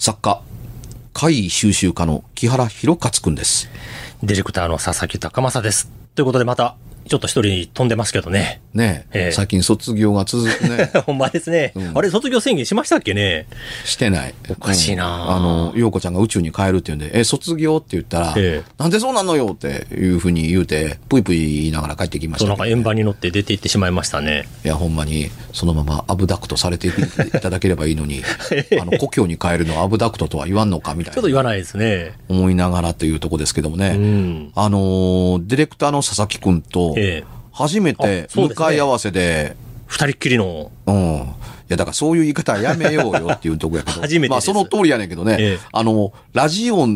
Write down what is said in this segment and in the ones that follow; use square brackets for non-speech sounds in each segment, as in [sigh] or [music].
作家、会議収集家の木原博勝くんです。ディレクターの佐々木隆正です。ということでまた、ちょっと一人飛んでますけどね。ねえ、ええ最近卒業が続くね。[laughs] ほんまですね。うんあれ、卒業宣言しましたっけね？してない。おかしいなあの、陽子ちゃんが宇宙に帰るって言うんで、え、卒業って言ったら、ええなんでそうなのよっていうふうに言うて、ぷいぷい言いながら帰ってきましたけど、なんか円盤に乗って出て行ってしまいましたね。いや、ほんまに、そのままアブダクトされていただければいいのに、[laughs] あの、故郷に帰るのはアブダクトとは言わんのかみたいなちょっと言わないですね。思いながらというとこですけどもね。うん。あのーディレクターの佐々木くんと、ええ初めて向かい合わせで、二人っきりの、うん。いや、だからそういう言い方はやめようよっていうとこやけど。[laughs] 初めてまあその通りやねんけどね。ええあの、ラジオ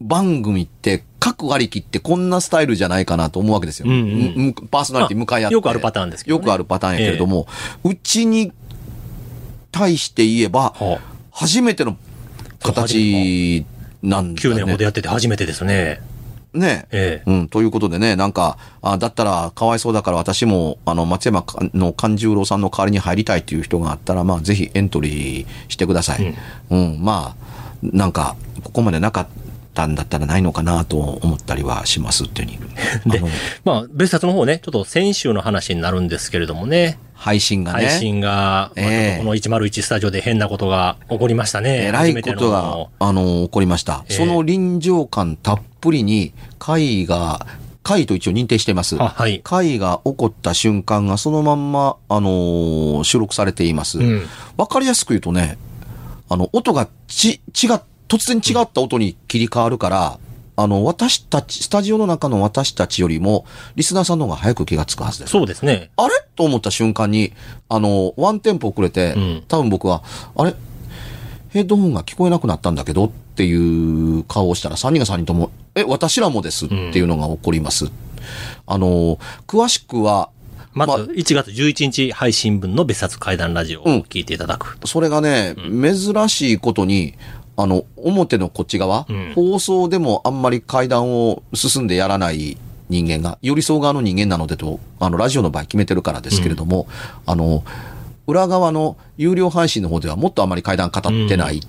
番組って、各割り切ってこんなスタイルじゃないかなと思うわけですよ。うんうんむパーソナリティ向かい合って。よくあるパターンですけどねよくあるパターンやけれども、うちに対して言えば、は初めての形なんだ9年ほどね。やってて初めてですね。ねええ。うん、ということでね、なんか、あだったらかわいそうだから私も、あの、松山かの勘十郎さんの代わりに入りたいっていう人があったら、まあ、ぜひエントリーしてください。うん、まあ、なんか、ここまでなかったんだったらないのかなと思ったりはしますっていうふうに。[laughs] でまあ、別冊の方ね、ちょっと先週の話になるんですけれどもね。配信がね。配信が、まあこの101スタジオで変なことが起こりましたね。えらいことが、あの、起こりました。ええその臨場感たっぷりに、会が、会と一応認定しています。あはい会が起こった瞬間がそのまんま、あのー収録されています。わ、うんかりやすく言うとね、あの、音がち、違っ、突然違った音に切り替わるから、あの、私たち、スタジオの中の私たちよりも、リスナーさんの方が早く気がつくはずです。そうですね。あれ？と思った瞬間に、あの、ワンテンポ遅れて、うん多分僕は、あれ？ヘッドホンが聞こえなくなったんだけどっていう顔をしたら、3人が3人とも、え、私らもですっていうのが起こります。あの、詳しくは、まず、ま1月11日配信分の別冊怪談ラジオを聞いていただく。それがね、珍しいことに、あの、表のこっち側、うん。放送でもあんまり階段を進んでやらない人間が、寄り添う側の人間なのでと、あの、ラジオの場合決めてるからですけれども、あの、裏側の有料配信の方ではもっとあまり階段語ってないっ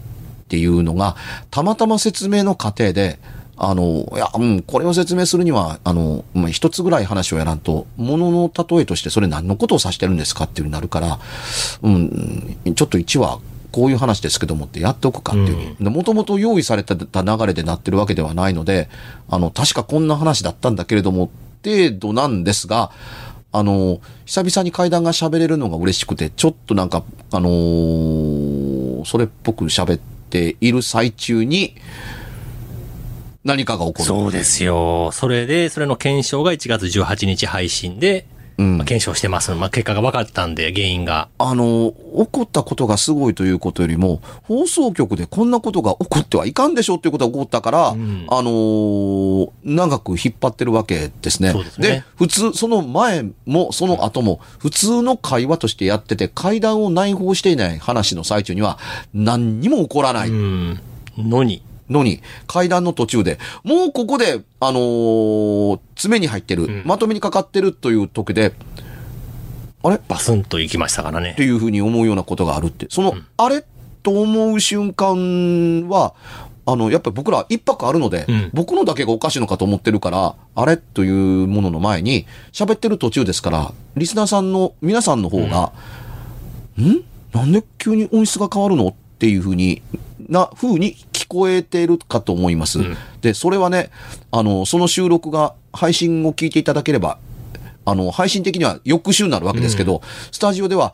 ていうのが、たまたま説明の過程で、あの、いや、うん、これを説明するには、あの、まあ、一つぐらい話をやらんと、ものの例えとしてそれ何のことを指してるんですかっていうふうになるから、うん、ちょっと1話、こういう話ですけどもってやっておくかっていう。もともと用意された流れでなってるわけではないので、あの、確かこんな話だったんだけれども、程度なんですが、あの、久々に階段が喋れるのが嬉しくて、ちょっとなんか、あのーそれっぽく喋っている最中に、何かが起こる。そうですよ。それで、それの検証が1月18日配信で、まあ検証してます。まあ、結果が分かったんで、原因が。あの、起こったことがすごいということよりも、放送局でこんなことが起こってはいかんでしょっていうことが起こったから、んあのー長く引っ張ってるわけですね。そうですね普通、その前もその後も、普通の会話としてやってて、会談を内包していない話の最中には、何にも起こらない。うん。のに。のに、階段の途中で、もうここで、あのー詰めに入ってる、ん。まとめにかかってるという時で、あれ？バスンと行きましたからね。って。いうふうに思うようなことがあるって。その、あれ？と思う瞬間は、あの、やっぱり僕ら一泊あるので、うん。僕のだけがおかしいのかと思ってるから、あれ？というものの前に、喋ってる途中ですから、リスナーさんの、皆さんの方が、ん。なんで急に音質が変わるの？っていうふうに、な、風に聞こえてるかと思います。ん。で、それはね、あの、その収録が、配信を聞いていただければ、あの、配信的には翌週になるわけですけど、スタジオでは、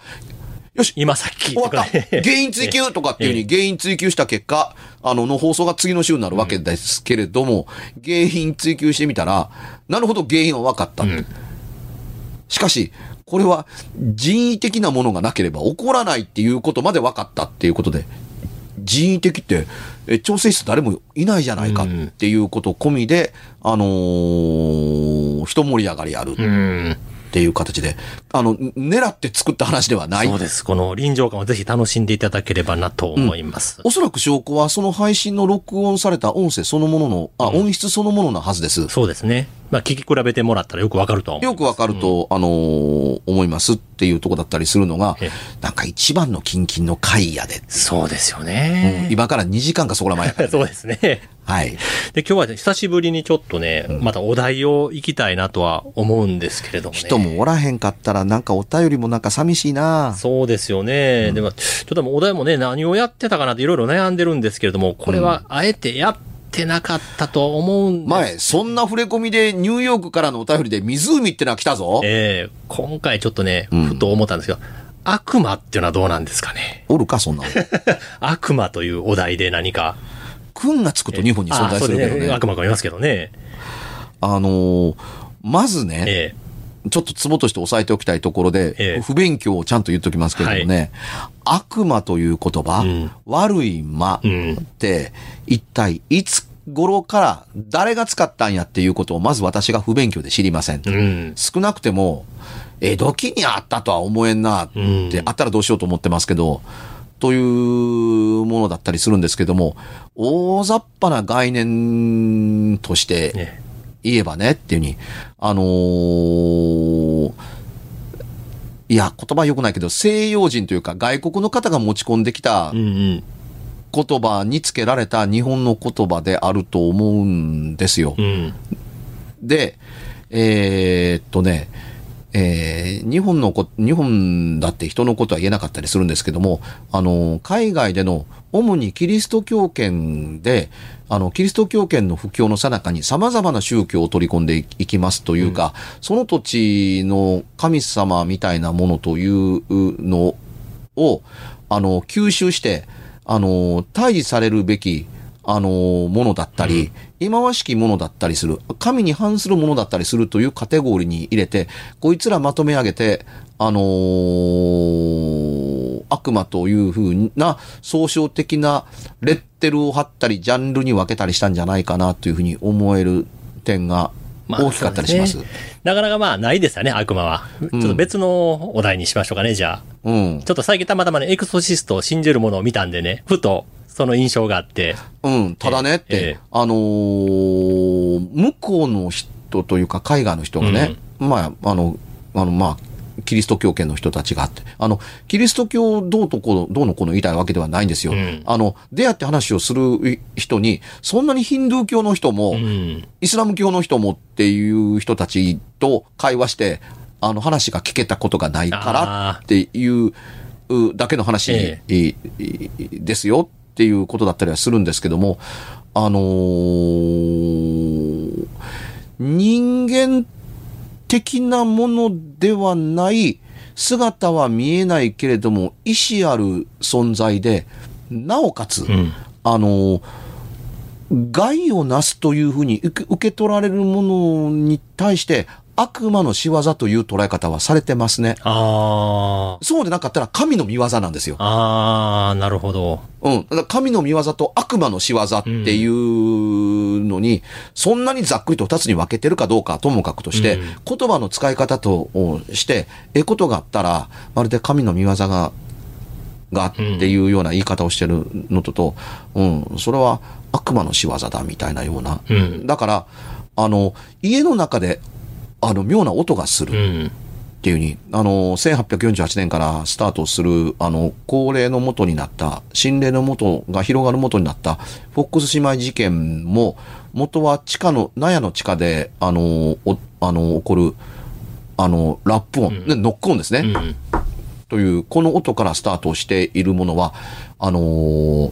よし、今さっき終わった。[laughs] 原因追求とかっていうふうに原因追求した結果、あの、の放送が次の週になるわけですけれども、原因追求してみたら、なるほど原因は分かった。ん。しかし、これは人為的なものがなければ起こらないっていうことまで分かったっていうことで、人為的って、え調整室誰もいないじゃないかっていうこと込みで、あのー一盛り上がりある。うん。っていう形で、あの、狙って作った話ではない。そうです。この臨場感をぜひ楽しんでいただければなと思います。おそらく証拠はその配信の録音された音声そのものの、あ、音質そのもののはずです。そうですね。まあ、聞き比べてもらったらよくわかると。よくわかると、あのー思いますっていうとこだったりするのがええ、なんか一番のキンキンの回やで。そうですよね。今から2時間かそこら前やから、[laughs] そうですね。はい。で、今日はね久しぶりにちょっとね、またお題を行きたいなとは思うんですけれどもね。人もおらへんかったらなんかお便りもなんか寂しいなそうですよね。でも、ちょっとでもお題もね、何をやってたかなっていろいろ悩んでるんですけれども、これはあえてやってなかったと思うんです。前、そんな触れ込みでニューヨークからのお便りで湖ってのは来たぞ。ええ今回ちょっとね、うんふと思ったんですけど、悪魔っていうのはどうなんですかね？おるか、そんなの。[laughs] 悪魔というお題で何か。君がつくと日本に存在するけどあそうですね。悪魔がいますけどね。あのーまずね、えちょっとツボとして押さえておきたいところで、ええ。不勉強をちゃんと言っときますけれどもね、悪魔という言葉、うん。悪い魔うんって、一体いつ頃から誰が使ったんやっていうことをまず私が不勉強で知りません。えうん。少なくても、江戸期にあったとは思えんなって、うん。あったらどうしようと思ってますけど、というものだったりするんですけども、大雑把な概念としてね言えばねっていうふうに、あのーいや、言葉良くないけど、西洋人というか外国の方が持ち込んできた。言葉につけられた日本の言葉であると思うんですよ。うん。で、えーっとね、えー日本のこ、日本だって人のことは言えなかったりするんですけども、あの、海外での、主にキリスト教圏で、あの、キリスト教圏の布教の最中に様々な宗教を取り込んでいきますというか、その土地の神様みたいなものというのを、あの、吸収して、あの、退治されるべき、あの、ものだったり、忌まわしきものだったりする、神に反するものだったりするというカテゴリーに入れて、こいつらまとめ上げて、あのー悪魔というふうな総称的なレッテルを貼ったり、ジャンルに分けたりしたんじゃないかなというふうに思える点がまあ大きかったりします。すなかなかまあないですよね、悪魔は。ちょっと別のお題にしましょうかね、じゃあ。うん。ちょっと最近たまたまね、エクソシストを信じるものを見たんでね、ふとその印象があって。うん。ただねって、ええあのー向こうの人というか海外の人がね、まあ、あの、あの、まあ、キリスト教圏の人たちがあって、あの、キリスト教どうとこう、どうのこうの言いたいわけではないんですよ。うんあの、出会って話をする人に、そんなにヒンドゥー教の人も、うん。イスラム教の人もっていう人たちと会話して、あの話が聞けたことがないからあっていううだけの話、ですよっていうことだったりはするんですけども、あのー人間的なものではない姿は見えないけれども意志ある存在で、なおかつ、うん。あの、害をなすというふうに受け取られるものに対して悪魔の仕業という捉え方はされてますね。あそうでなかったら神の見業なんですよ。あ。ああ、なるほど。うん。だから神の見業と悪魔の仕業っていうのに、そんなにざっくりと二つに分けてるかどうかはともかくとして、うん言葉の使い方として、ええことがあったら、まるで神の見業が、がっていうような言い方をしてるのとと、うん、それは悪魔の仕業だみたいなような。うん。だから、あの、家の中で、あの、妙な音がする。うん。っていうに、あの、1848年からスタートする、あの、高齢の元になった、心霊の元が広がる元になった、フォックス姉妹事件も、元は地下の、納屋の地下で、あの、おあの、起こる、あの、ラップ音、ねノック音ですね。うん。という、この音からスタートしているものは、あのー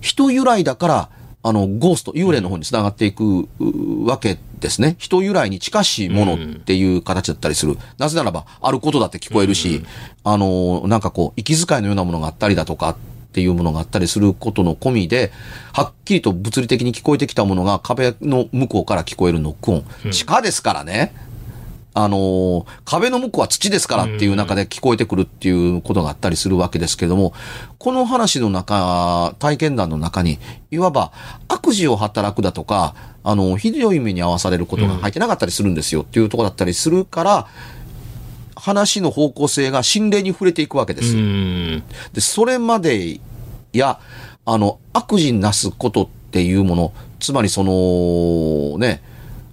人由来だから、あの、ゴースト、幽霊の方に繋がっていくうわけですね。人由来に近しいものっていう形だったりする。なぜならば、あることだって聞こえるし、あのーなんかこう、息遣いのようなものがあったりだとか、っていうものがあったりすることの込みで、はっきりと物理的に聞こえてきたものが壁の向こうから聞こえるノック音。地下ですからね。あの、壁の向こうは土ですからっていう中で聞こえてくるっていうことがあったりするわけですけれども、この話の中、体験談の中に、いわば悪事を働くだとか、あの、ひどい目に遭わされることが入ってなかったりするんですよっていうところだったりするから、話の方向性が心霊に触れていくわけです。うん。で、それまでや、あの、悪事なすことっていうもの、つまりその、ね、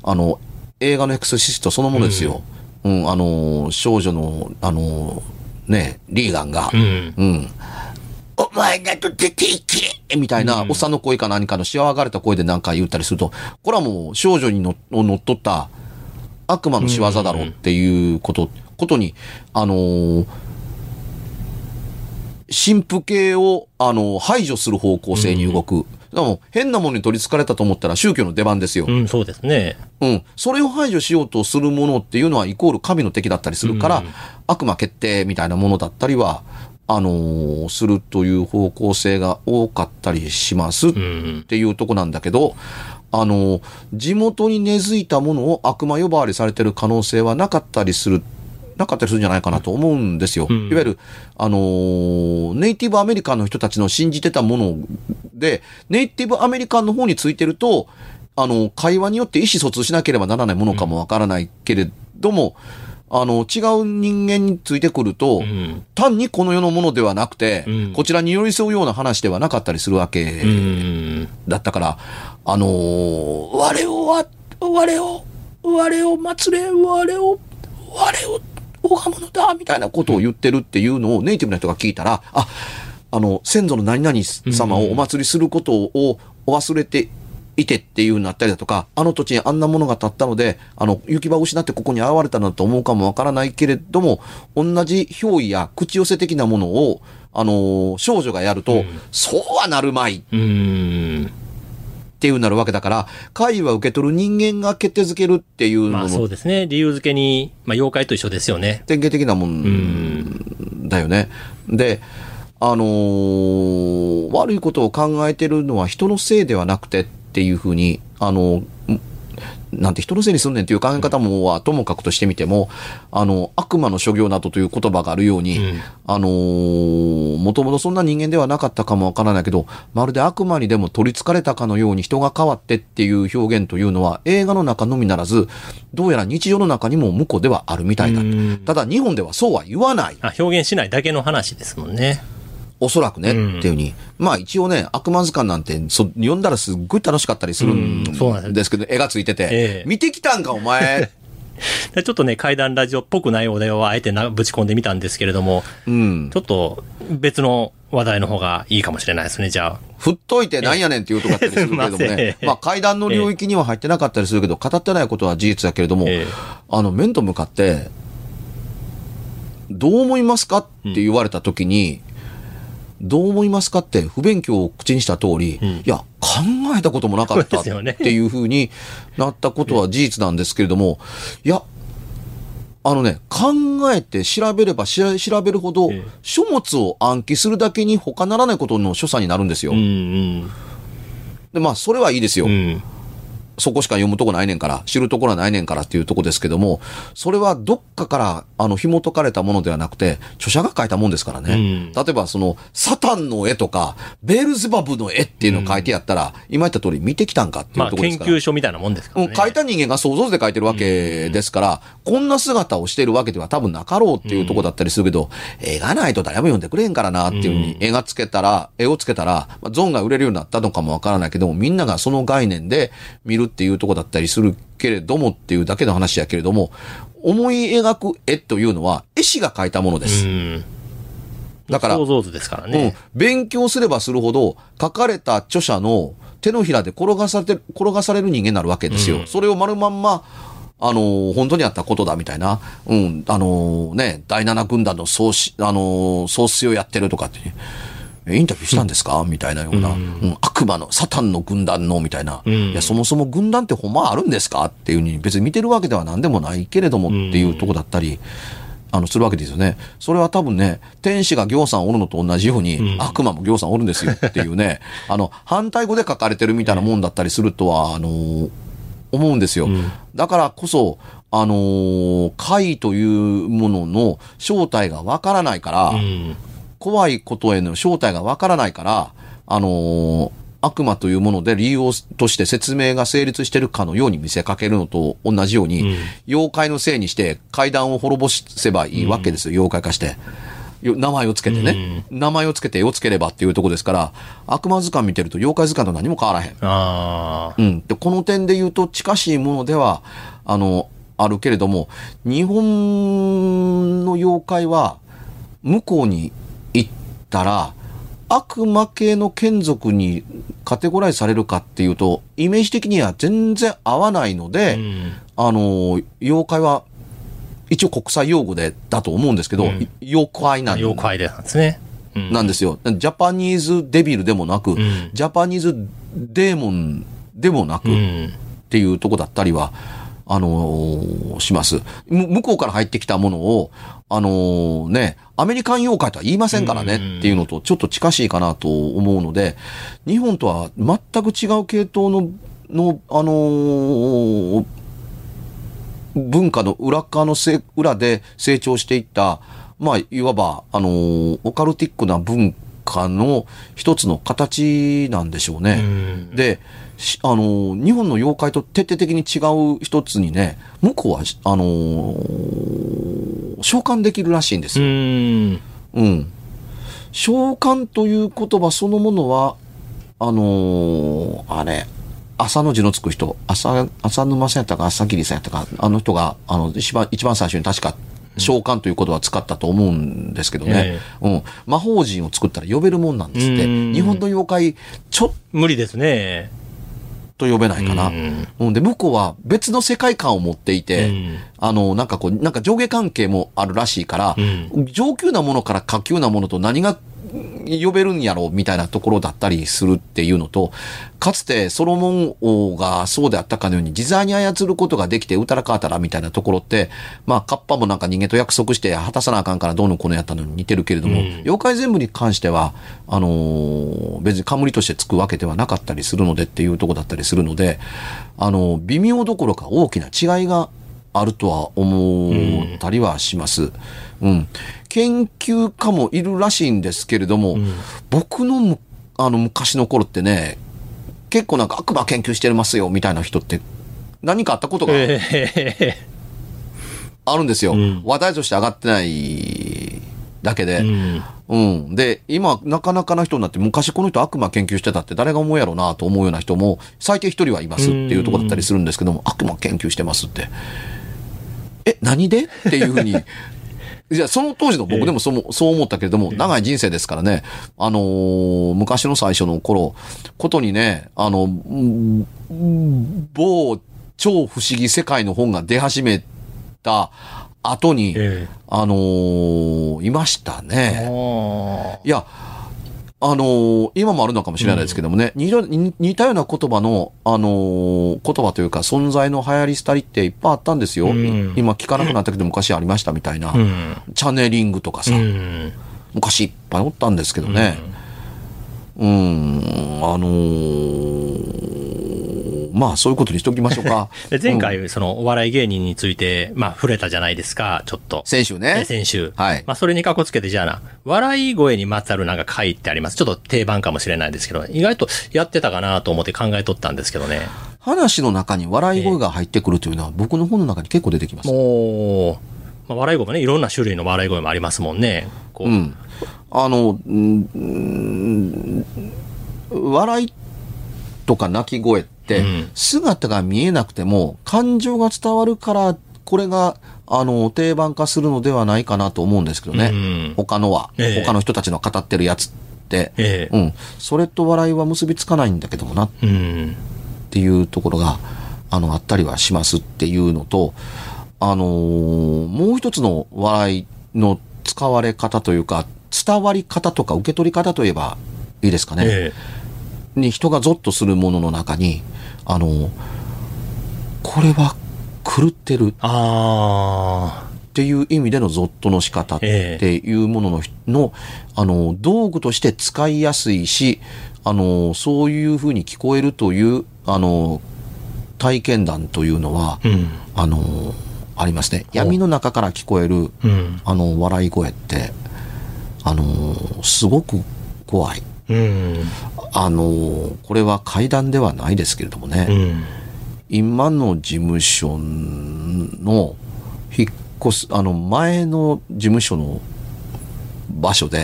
あの、映画のエクソシストそのものですよ。うん、あの、少女の、あの、ね、リーガンが、うん。うん。お前だと出ていけみたいな、おっさんの声か何かのしわがれた声で何か言ったりすると、これはもう少女にのを乗っ取った悪魔の仕業だろうっていうこと、ことに、あのー神父系を、あの排除する方向性に動く。でも、変なものに取り憑かれたと思ったら宗教の出番ですよ。うん、そうですね。うん。それを排除しようとするものっていうのは、イコール神の敵だったりするから、うん悪魔決定みたいなものだったりは、あのーするという方向性が多かったりしますっうん。ていうとこなんだけど、あのー地元に根付いたものを悪魔呼ばわりされてる可能性はなかったりする。なかったりするんじゃないかなと思うんですよ。うんいわゆる、あのーネイティブアメリカンの人たちの信じてたもので、ネイティブアメリカンの方についてると、あの、会話によって意思疎通しなければならないものかもわからないけれども、あの、違う人間についてくると、うん。単にこの世のものではなくて、うんこちらに寄り添うような話ではなかったりするわけうん。だったから、あのー我をわ、我を、我を祭れ、我を、我を拝むのだ、みたいなことを言ってるっていうのをネイティブな人が聞いたら、あ、あの、先祖の何々様をお祭りすることをお忘れていてっていうようになったりだとか、あの土地にあんなものが建ったので、あの、行き場を失ってここに現れたのだと思うかもわからないけれども、同じ憑依や口寄せ的なものを、あの、少女がやると、うん。そうはなるまい。うん。っていうなるわけだから、会は受け取る人間が決定づけるっていうまあののそうですね。理由付けに、まあ妖怪と一緒ですよね。典型的なもうんん。だよね。で、あのー悪いことを考えてるのは人のせいではなくてっていうふうに、あの、んなんて人のせいにすんねんっていう考え方もはともかくとしてみても、あの、悪魔の所業などという言葉があるように、うんあのーもともとそんな人間ではなかったかもわからないけど、まるで悪魔にでも取り憑かれたかのように人が変わってっていう表現というのは映画の中のみならず、どうやら日常の中にも向こうではあるみたいだうん。ただ日本ではそうは言わない。あ、表現しないだけの話ですもんね。おそらくね、うんっていうふうに。まあ一応ね、悪魔図鑑なんて、そ読んだらすっごい楽しかったりするんですけど、絵がついてて、ええ見てきたんかお前 [laughs] でちょっとね、怪談ラジオっぽくないお題をあえてなぶち込んでみたんですけれども、うんち。ょっと別の話題の方がいいかもしれないですね、じゃあ。振っといてなんやねんっていうとこだったりするけれどもね。ん [laughs] まあ階段の領域には入ってなかったりするけど、語ってないことは事実だけれども、ええあの、面と向かって、どう思いますかって言われた時に、どう思いますかって不勉強を口にした通り、んいや、考えたこともなかったっていうふうになったことは事実なんですけれども、いや、あのね、考えて調べれば調べるほどええ、書物を暗記するだけに他ならないことの所作になるんですよ。うんうん。で、まあ、それはいいですよ。うん。そこしか読むとこないねんから、知るところはないねんからっていうとこですけども、それはどっかから、あの、紐解かれたものではなくて、著者が書いたもんですからね。うん例えば、その、サタンの絵とか、ベールゼバブの絵っていうのを書いてやったら、今言った通り見てきたんかっていまあ研うところですから。究所みたいなもんですからね。うん書いた人間が想像図で書いてるわけですから、こんな姿をしているわけでは多分なかろうっていうところだったりするけど、絵がないと誰も読んでくれへんからなっていうふうに、絵がつけたら、絵をつけたら、まあ、ゾーンが売れるようになったのかもわからないけども、みんながその概念で見るっていうところだったりするけれどもっていうだけの話やけれども、思い描く絵というのは、絵師が描いたものでうす。ん。だから想像図ですからうんね。、勉強すればするほど、書かれた著者の手のひらで転がされて、転がされる人間になるわけですよ。うんそれを丸まんま、あのー本当にあったことだみたいな、うん、あのーね、第七軍団の総し、あのー総帥をやってるとかって、えインタビューしたんですか、みたいなような、うん。悪魔の、サタンの軍団の、みたいな、うん。いや、そもそも軍団ってほんまあるんですか？っていうふうに、別に見てるわけでは何でもないけれどもっていうとこだったり、あの、するわけですよね。それは多分ね、天使が行さんおるのと同じように、うん。悪魔も行さんおるんですよ。っていうね、[laughs] あの、反対語で書かれてるみたいなもんだったりするとは、あの、思うんですよ。うん。だからこそ、あのー怪というものの正体がわからないから、うん。怖いことへの正体がわからないから、あのー悪魔というもので理由をとして説明が成立してるかのように見せかけるのと同じように、うん妖怪のせいにして階段を滅ぼせばいいわけですよ、妖怪化して。よ名前をつけてね、名前をつけて絵をつければっていうところですから、悪魔図鑑見てると妖怪図鑑と何も変わらへん。ああ。うん。で、この点で言うと近しいものでは、あの、あるけれども、日本の妖怪は、向こうに行ったら、悪魔系の眷属にカテゴライズされるかっていうと、イメージ的には全然合わないので、うん。あの、妖怪は、一応国際用語で、だと思うんですけど、うん妖怪なん妖怪でなんですね。うん。なんですよ。ジャパニーズデビルでもなく、んジャパニーズデーモンでもなく、うん。っていうとこだったりは、あのーします。む向こうから入ってきたものを、あのーね、アメリカン妖怪とは言いませんからねっていうのとちょっと近しいかなと思うので、日本とは全く違う系統の、の、あのー文化の裏側のせ裏で成長していった、まあ、いわば、あのーオカルティックな文化の一つの形なんでしょうね。うん。で、しあのー、日本の妖怪と徹底的に違う一つにね、向こうは、あのー召喚できるらしいんですうよ。ん。うん。召喚という言葉そのものは、あのーあれ、朝の字のつく人、朝、朝沼さんやったか朝霧さんやったか、あの人が、あの、一番、一番最初に確か、召喚という言葉を使ったと思うんですけどね。うん。魔法陣を作ったら呼べるもんなんですって。うん日本の妖怪、ちょっ無理ですね。と呼べないかな。うんうん、で、向こうは別の世界観を持っていて、うんあの、なんかこう、なんか上下関係もあるらしいから、う上級なものから下級なものと何が呼べるんやろうみたいなところだったりするっていうのと、かつてソロモン王がそうであったかのように自在に操ることができてうたらかーたらみたいなところって、まあ、カッパもなんか人間と約束して果たさなあかんからどうのこうのやったのに似てるけれども、うん妖怪全部に関しては、あのー別に冠としてつくわけではなかったりするのでっていうところだったりするので、あの微妙どころか大きな違いがあるとは思ったりはします。うん。研究家もいるらしいんですけれども、僕のむあの昔の頃ってね、結構なんか悪魔研究してますよみたいな人って何かあったことがええあるんですよ。うん話題として上がってないだけで。うん。うん。で、今、なかなかな人になって、昔この人悪魔研究してたって誰が思うやろうなと思うような人も、最低一人はいますっていうところだったりするんですけども、悪魔研究してますって。え、何で？っていうふうに。いや、その当時の僕でもそう,、そう思ったけれども、長い人生ですからね、あのー昔の最初の頃、ことにね、あの、うん某超不思議世界の本が出始めた後に、えあのーいましたえね。あいや、あのー今もあるのかもしれないですけどもね、似た似似たような言葉の、あのー言葉というか存在の流行り廃りっていっぱいあったんですよ。うん今聞かなくなったけど昔ありましたみたいな。あ。うん。チャネリングとかさ、うん。昔いっぱいおったんですけどね。うん、あのーまあそういうことにしておきましょうか。[laughs] で前うん回、そのお笑い芸人について、まあ、触れたじゃないですか、ちょっと。先週ね。先週。はいまあ、それにかこつけて、じゃあな、笑い声にまつわるなんか回ってあります。ちょっと定番かもしれないですけど、意外とやってたかなと思って考えとったんですけどね。話の中に笑い声が入ってくるというのは僕の本の中に結構出てきます。もう、まあ、笑い声もね、いろんな種類の笑い声もありますもんね。こう。うん。あの、うんうん笑いとか泣き声っ姿が見えなくても、感情が伝わるから、これが、あの、定番化するのではないかなと思うんですけどね。うん他のは、ええ他の人たちの語ってるやつって、ええうん。それと笑いは結びつかないんだけどもなっうん。ていうところが、あの、あったりはしますっていうのと、あのーもう一つの笑いの使われ方というか、伝わり方とか受け取り方といえばいいですかね。えに人がゾッとするものの中に、あのーこれは狂ってるえあっていう意味でのゾッとの仕方っていうものの,、のあの道具として使いやすいしあのそういうふうに聞こえるというあの体験談というのは、あ。うん。あのありますね。闇の中から聞こえる、うん。あの、笑い声って、あのーすごく怖い。うん。あのーこれは階段ではないですけれどもね、うん。今の事務所の引っ越す、あの、前の事務所の場所で、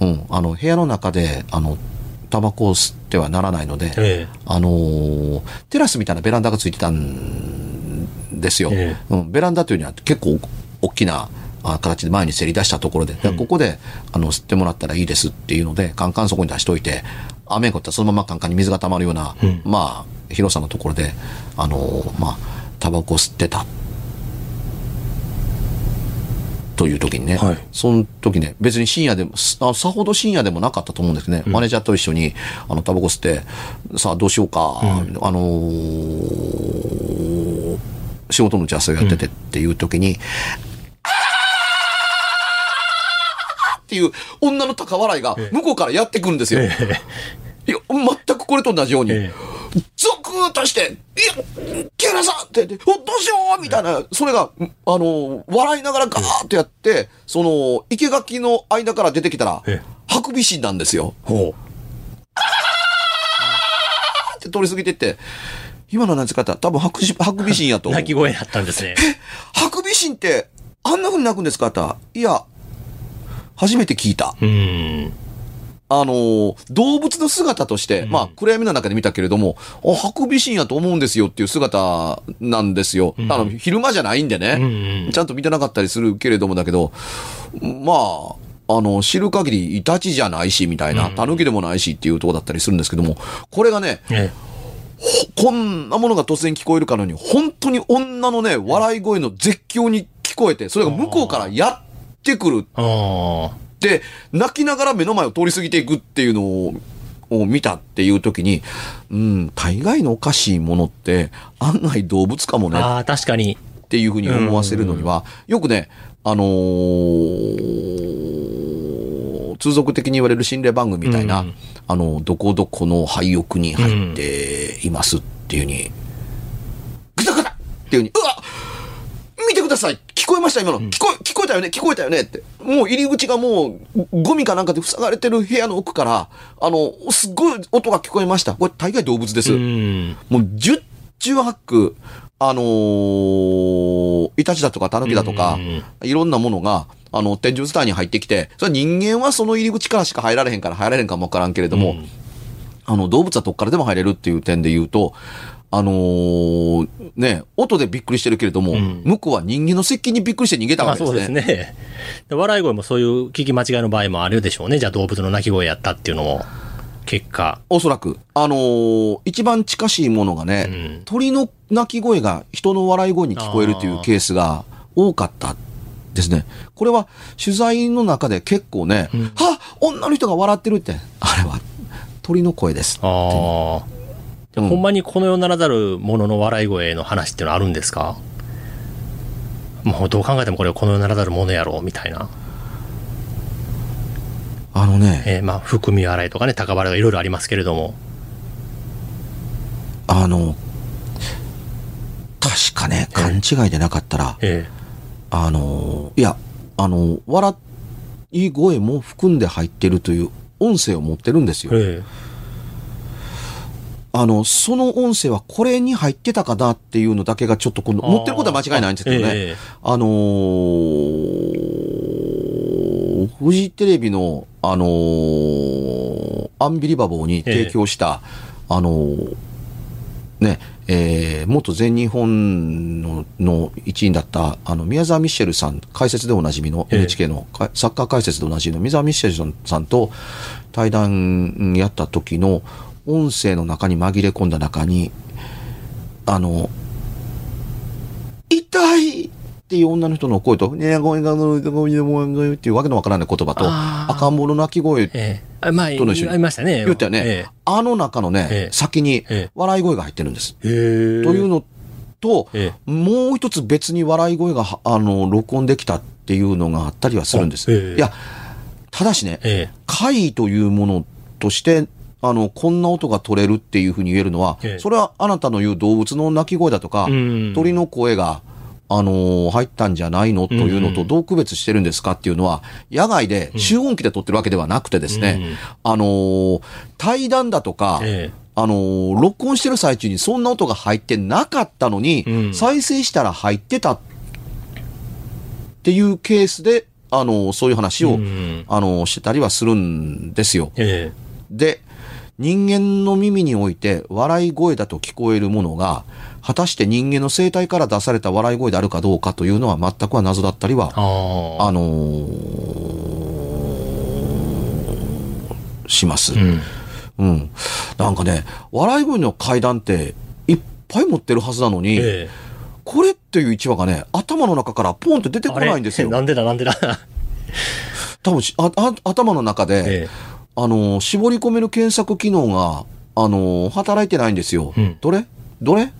うん、あの、部屋の中で、あの、タバコを吸ってはならないので、えあのーテラスみたいなベランダがついてたんですよ。えうん、ベランダというには結構大きなあ形で前にせり出したところで、でここであの吸ってもらったらいいですっていうので、カンカンそこに出しといて、雨が降ったらそのままカンカンに水が溜まるような、まあ、広さのところで、あのーまあ、タバコを吸ってた。という時にね、はい。その時ね、別に深夜でも、さほど深夜でもなかったと思うんですね。マネージャーと一緒に、あの、タバコ吸って、さあどうしようか、あのー仕事の打ち合わせをやっててっていう時に、あーっていう女の高笑いが向こうからやってくるんですよ。いや、全くこれと同じように。えゾクッとして、いや、木原さんって言って、お、どうしようみたいな、それが、あの、笑いながらガーッとやって、その、生垣の間から出てきたらええ、ハクビシンなんですよ。ほって通り過ぎてって、今の何ですかったら多分ハクシハクビシンやと。[laughs] 泣き声だったんですね。ハクビシンって、あんな風に鳴くんですかって言ったらいや、初めて聞いた。うん。あのー動物の姿として、まあ、暗闇の中で見たけれども、あ、ハクビシンやと思うんですよっていう姿なんですよ。あの、昼間じゃないんでね、ちゃんと見てなかったりするけれどもだけど、まあ、あの、知る限り、イタチじゃないし、みたいな、タヌキでもないしっていうとこだったりするんですけども、これがね、えこんなものが突然聞こえるかのように、本当に女のね、笑い声の絶叫に聞こえて、それが向こうからやってくる。で、泣きながら目の前を通り過ぎていくっていうのを、を見たっていう時に、うん、大概のおかしいものって案外動物かもね。ああ、確かに。っていうふうに思わせるのには、よくね、あのー通俗的に言われる心霊番組みたいな、うんあの、どこどこの廃屋に入っていますっていうふうに、ぐたぐたっていうふうに、うわさい聞こえました今の、聞こえ、聞こえたよね？聞こえたよね？って。もう入り口がもう、ゴミかなんかで塞がれてる部屋の奥から、あの、すっごい音が聞こえました。これ大概動物です。うん。もう十中八九、あのーイタチだとかタヌキだとか、うんいろんなものが、あの、天井伝いに入ってきて、それは人間はその入り口からしか入られへんから入られへんかもわからんけれども、うんあの、動物はどっからでも入れるっていう点で言うと、あのーね、音でびっくりしてるけれども、ん向こうは人間の接近にびっくりして逃げたまあわけですね。そうですね。で笑い声もそういう聞き間違いの場合もあるでしょうね。じゃあ動物の鳴き声やったっていうのも、結果。おそらく。あのー一番近しいものがね、うん鳥の鳴き声が人の笑い声に聞こえるというケースが多かったですね。これは取材の中で結構ね、は女の人が笑ってるって、あれは鳥の声です。でもほんまにこの世ならざるものの笑い声の話っていうのはあるんですか？もうどう考えてもこれはこの世ならざるものやろうみたいな。あのね、えーまあ、含み笑いとかね、高笑いがいろいろありますけれども。あの、確かね、勘違いでなかったら、えあの、いや、あの、笑い声も含んで入ってるという音声を持ってるんですよえ。えあの、その音声はこれに入ってたかなっていうのだけがちょっとこの、あー。持ってることは間違いないんですけどね。ええあのー、フジテレビの、あのーアンビリバボーに提供した、あのーね、えー、元全日本のの一員だった、あの、宮沢ミッシェルさん、解説でおなじみの、ええ。NHK のかサッカー解説でおなじみの宮沢ミッシェルさんと対談やった時の音声の中に紛れ込んだ中に、あの、痛いっていう女の人の声と、ねえ、ごめん、ごめん、ごめん、ごめん、ごめんっていうわけのわからない言葉と、赤ん坊の泣き声との一緒に。ありましたね。言ったよね、えあの中のね、ええ。先にええ。笑い声が入ってるんです。というのと、えもう一つ別に笑い声がは、あの、録音できたっていうのがあったりはするんです。いや、ただしね、え。怪異というものとして、あの、こんな音が取れるっていうふうに言えるのは、ええ。それはあなたの言う動物の鳴き声だとか、うん。鳥の声があのー入ったんじゃないのというのとどう区別してるんですかっていうのは、野外で集音機で撮ってるわけではなくてですね、あのー対談だとか、えあのー録音してる最中にそんな音が入ってなかったのに、うん。再生したら入ってたっていうケースで、あのーそういう話を、うん。あのーしてたりはするんですよ。え。で、人間の耳において笑い声だと聞こえるものが、果たして人間の生態から出された笑い声であるかどうかというのは全くは謎だったりは、あのーします。うん。うん。なんかね、笑い声の階段っていっぱい持ってるはずなのに、ええこれっていう1話がね、頭の中からポンって出てこないんですよ。[laughs] なんでだ？なんでだ？[laughs] 多分しああ頭の中で、ええあのー、絞り込める検索機能が、あのー働いてないんですよ。うん。どれ？どれ？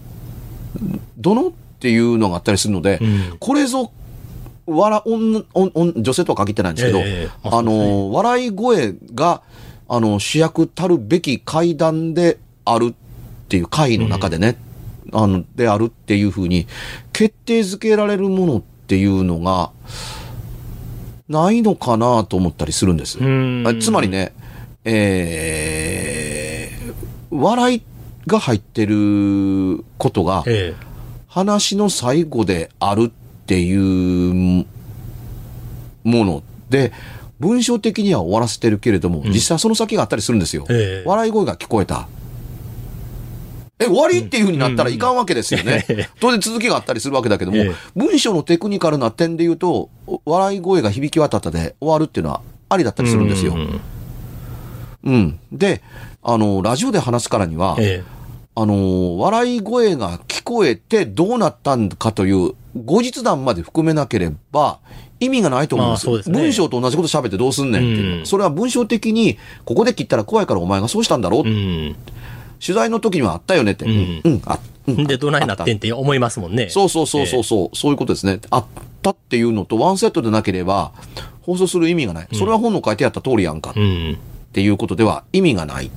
どの？っていうのがあったりするので、うん。これぞ、わら、女、女性とは限ってないんですけど、ええまああのー、笑い声が、あの、主役たるべき階段であるっていう会の中でね、あの、であるっていうふうに、決定づけられるものっていうのが、ないのかなと思ったりするんです。つまりね、えー、笑いが入ってることが、え話の最後であるっていうもので、文章的には終わらせてるけれども、実際その先があったりするんですよ。ええ笑い声が聞こえた。え、終わりっていう風になったらいかんわけですよね。当然続きがあったりするわけだけども、ええ文章のテクニカルな点で言うと、笑い声が響き渡ったで終わるっていうのはありだったえりするんですよ。うんうん。で、あの、ラジオで話すからには、えあの、笑い声が聞こえてどうなったんかという後日談まで含めなければ意味がないと思うんです。まあすね文章と同じこと喋ってどうすんねんっていう、うんそれは文章的に、ここで切ったら怖いからお前がそうしたんだろう、えうん。取材の時にはあったよねって。うんうん、あ、うんで、どないなってんあって思いますもんね。たそうそうそうそうそう、そういうことですね。あったっていうのとワンセットでなければ放送する意味がない。それは本の書いてあった通りやんか。うん。っていうことでは意味がないっ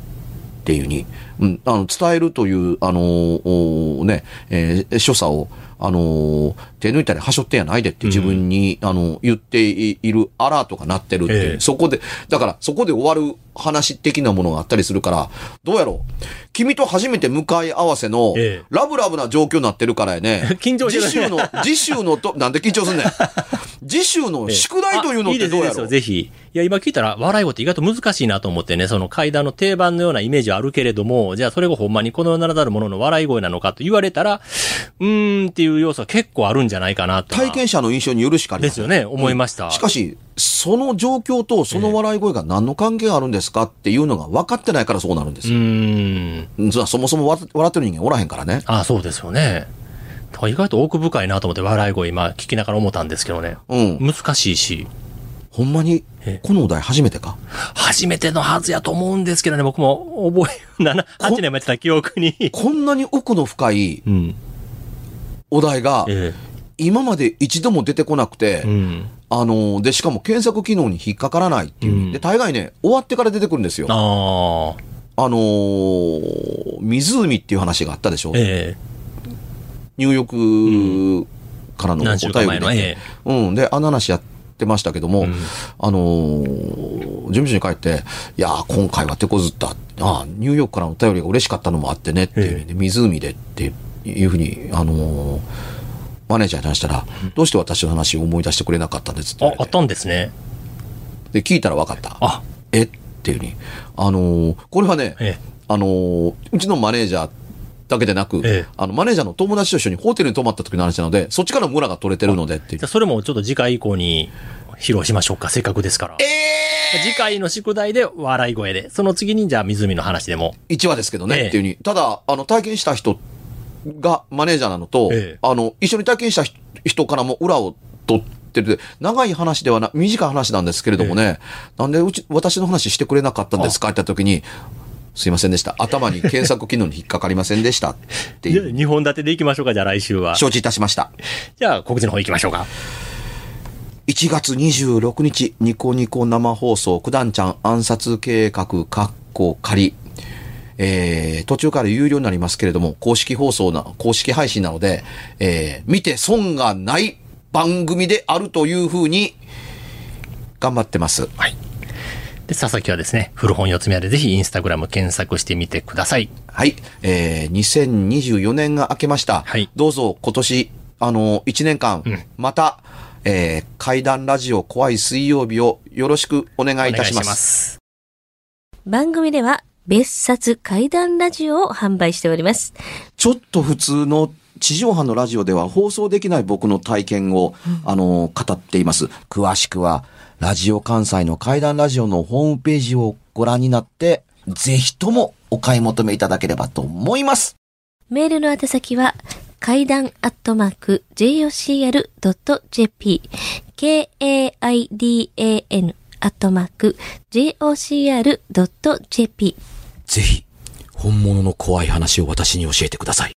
ていうに、うん、あの、伝えるという、あのーね、えー所作を、あの手抜いたりはしょってやないでって自分に、あの、言っているアラートが鳴ってるってそこで、だからそこで終わる話的なものがあったりするから、どうやろう。君と初めて向かい合わせのええ、ラブラブな状況になってるからやね。[laughs] 緊張次週の、次週のと、[laughs] なんで緊張すんねん。次週の宿題というのってどうやろう？ぜひ。いや、今聞いたら、笑い声って意外と難しいなと思ってね、その階段の定番のようなイメージはあるけれども、じゃあそれがほんまにこの世ならざるものの笑い声なのかと言われたら、うーんっていう要素は結構あるんじゃないかなとは。体験者の印象によるしかありませんですよね、思いました。しかし、その状況とその笑い声が何の関係があるんですかっていうのが分かってないからそうなるんですうよ。ーん。そそもそも笑笑ってる人間おらへんからね。あそうですよね。意外と奥深いなと思って笑い声今聞きながら思ったんですけどね。うん。難しいし。ほんまにえ、このお題初めてか？初めてのはずやと思うんですけどね、僕も覚え、7、8年もやってた記憶に。こんなに奥の深いうん。お題が、え今まで一度も出てこなくてえ。う、ん。あの、で、しかも検索機能に引っかからないっていう。うんで、大概ね、終わってから出てくるんですよ。あああ。のー湖っていう話があったでしょ。え入浴からのお何週間前の便りでえうん。で、あの話やってましたけども、うんあのー事務所に帰って、いやー、今回は手こずった。ああ、ニューヨークからのお便りが嬉しかったのもあってねっていう、えで湖でっていうふうに、あのーマネージャーに話したら、どうして私の話を思い出してくれなかったんですって。あ、あったんですね。で、聞いたら分かった。あ、え？っていうふうに。あのーこれはね、えあのーうちのマネージャーだけでなく、ええあの、マネージャーの友達と一緒にホテルに泊まった時の話なので、そっちから村が取れてるのでっていうじゃあそれもちょっと次回以降に披露しましょうか。せっかくですから。次回の宿題で笑い声で、その次にじゃあ湖の話でも。1話ですけどね、ええっていうふうに。ただ、あの、体験した人がマネージャーなのと、ええあの、一緒に体験した人人からも裏を取ってる。長い話ではな、短い話なんですけれどもね、なんでうち、私の話してくれなかったんですか？って言った時に、すいませんでした。頭に検索機能に引っかかりませんでしたっていう。2本立てでいきましょうか、じゃあ来週は。承知いたしました。じゃあ告知の方行きましょうか。1月26日、ニコニコ生放送、九段ちゃん暗殺計画、カッコ仮。えー、途中から有料になりますけれども、公式放送な、公式配信なので、えー、見て損がない番組であるというふうに、頑張ってます。はい。で、佐々木はですね、古本四つ目でぜひインスタグラム検索してみてください。はい。えー、2024年が明けました。はいどうぞ今年、あの、1年間、うんまた、えー、怪談ラジオ怖い水曜日をよろしくお願いいお願いしたします。ます。番組では別冊怪談ラジオを販売しております。ちょっと普通の地上波のラジオでは放送できない僕の体験を、あの、語っています。詳しくは、ラジオ関西の怪談ラジオのホームページをご覧になって、ぜひともお買い求めいただければと思います。メールの宛先は、階段アットマーク jocr.jp k-a-i-d-a-n アットマーク jocr.jp ぜひ、本物の怖い話を私に教えてください。